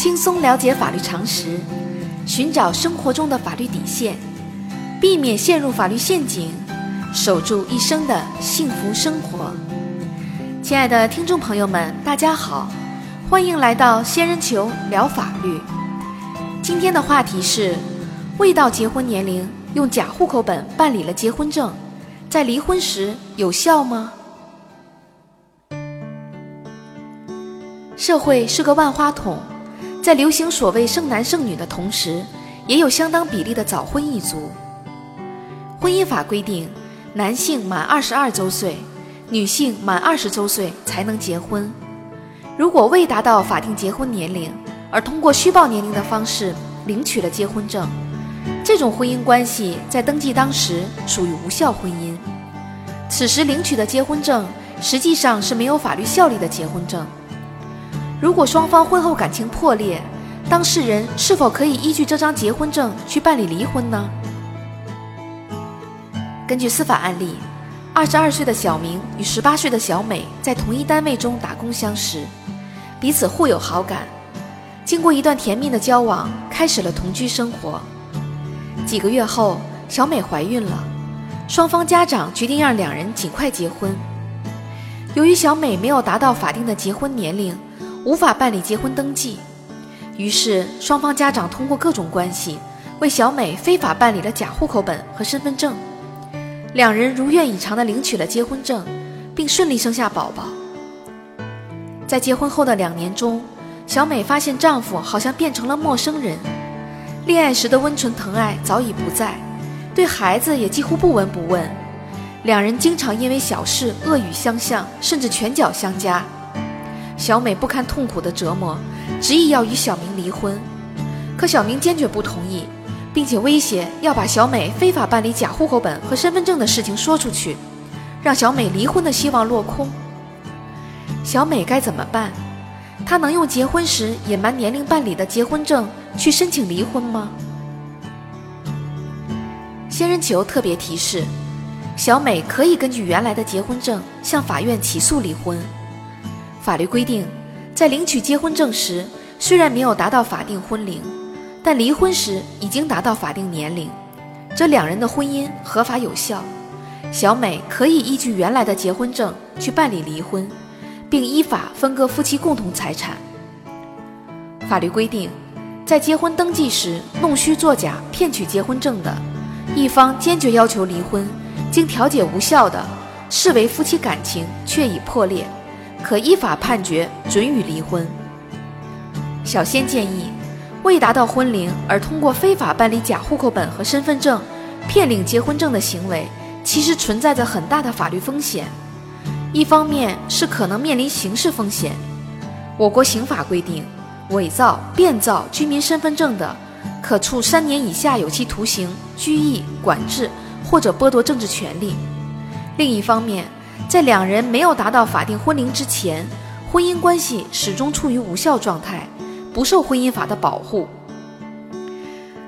轻松了解法律常识，寻找生活中的法律底线，避免陷入法律陷阱，守住一生的幸福生活。亲爱的听众朋友们，大家好，欢迎来到仙人球聊法律。今天的话题是：未到结婚年龄用假户口本办理了结婚证，在离婚时有效吗？社会是个万花筒，在流行所谓剩男剩女的同时，也有相当比例的早婚一族。婚姻法规定，男性满二十二周岁，女性满二十周岁才能结婚。如果未达到法定结婚年龄，而通过虚报年龄的方式领取了结婚证，这种婚姻关系在登记当时属于无效婚姻。此时领取的结婚证实际上是没有法律效力的结婚证。如果双方婚后感情破裂，当事人是否可以依据这张结婚证去办理离婚呢？根据司法案例，二十二岁的小明与十八岁的小美在同一单位中打工相识，彼此互有好感。经过一段甜蜜的交往，开始了同居生活。几个月后，小美怀孕了，双方家长决定让两人尽快结婚。由于小美没有达到法定的结婚年龄，无法办理结婚登记，于是双方家长通过各种关系为小美非法办理了假户口本和身份证。两人如愿以偿地领取了结婚证，并顺利生下宝宝。在结婚后的两年中，小美发现丈夫好像变成了陌生人，恋爱时的温存疼爱早已不在，对孩子也几乎不闻不问。两人经常因为小事恶语相向，甚至拳脚相加。小美不堪痛苦的折磨，执意要与小明离婚，可小明坚决不同意，并且威胁要把小美非法办理假户口本和身份证的事情说出去，让小美离婚的希望落空。小美该怎么办？她能用结婚时隐瞒年龄办理的结婚证去申请离婚吗？仙人球特别提示：小美可以根据原来的结婚证向法院起诉离婚。法律规定，在领取结婚证时，虽然没有达到法定婚龄，但离婚时已经达到法定年龄，这两人的婚姻合法有效。小美可以依据原来的结婚证去办理离婚，并依法分割夫妻共同财产。法律规定，在结婚登记时弄虚作假骗取结婚证的，一方坚决要求离婚，经调解无效的，视为夫妻感情确已破裂。可依法判决准予离婚。小仙建议，未达到婚龄而通过非法办理假户口本和身份证骗领结婚证的行为，其实存在着很大的法律风险。一方面是可能面临刑事风险，我国刑法规定，伪造、变造居民身份证的，可处三年以下有期徒刑、拘役、管制或者剥夺政治权利。另一方面，在两人没有达到法定婚龄之前，婚姻关系始终处于无效状态，不受婚姻法的保护。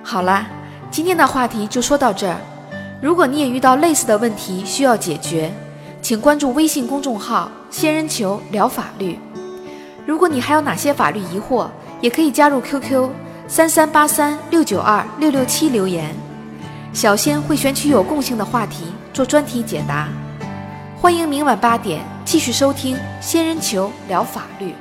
好啦，今天的话题就说到这儿。如果你也遇到类似的问题需要解决，请关注微信公众号“仙人球聊法律”。如果你还有哪些法律疑惑，也可以加入 QQ 三三八三六九二六六七留言，小仙会选取有共性的话题做专题解答。欢迎明晚八点继续收听《仙人球聊法律》。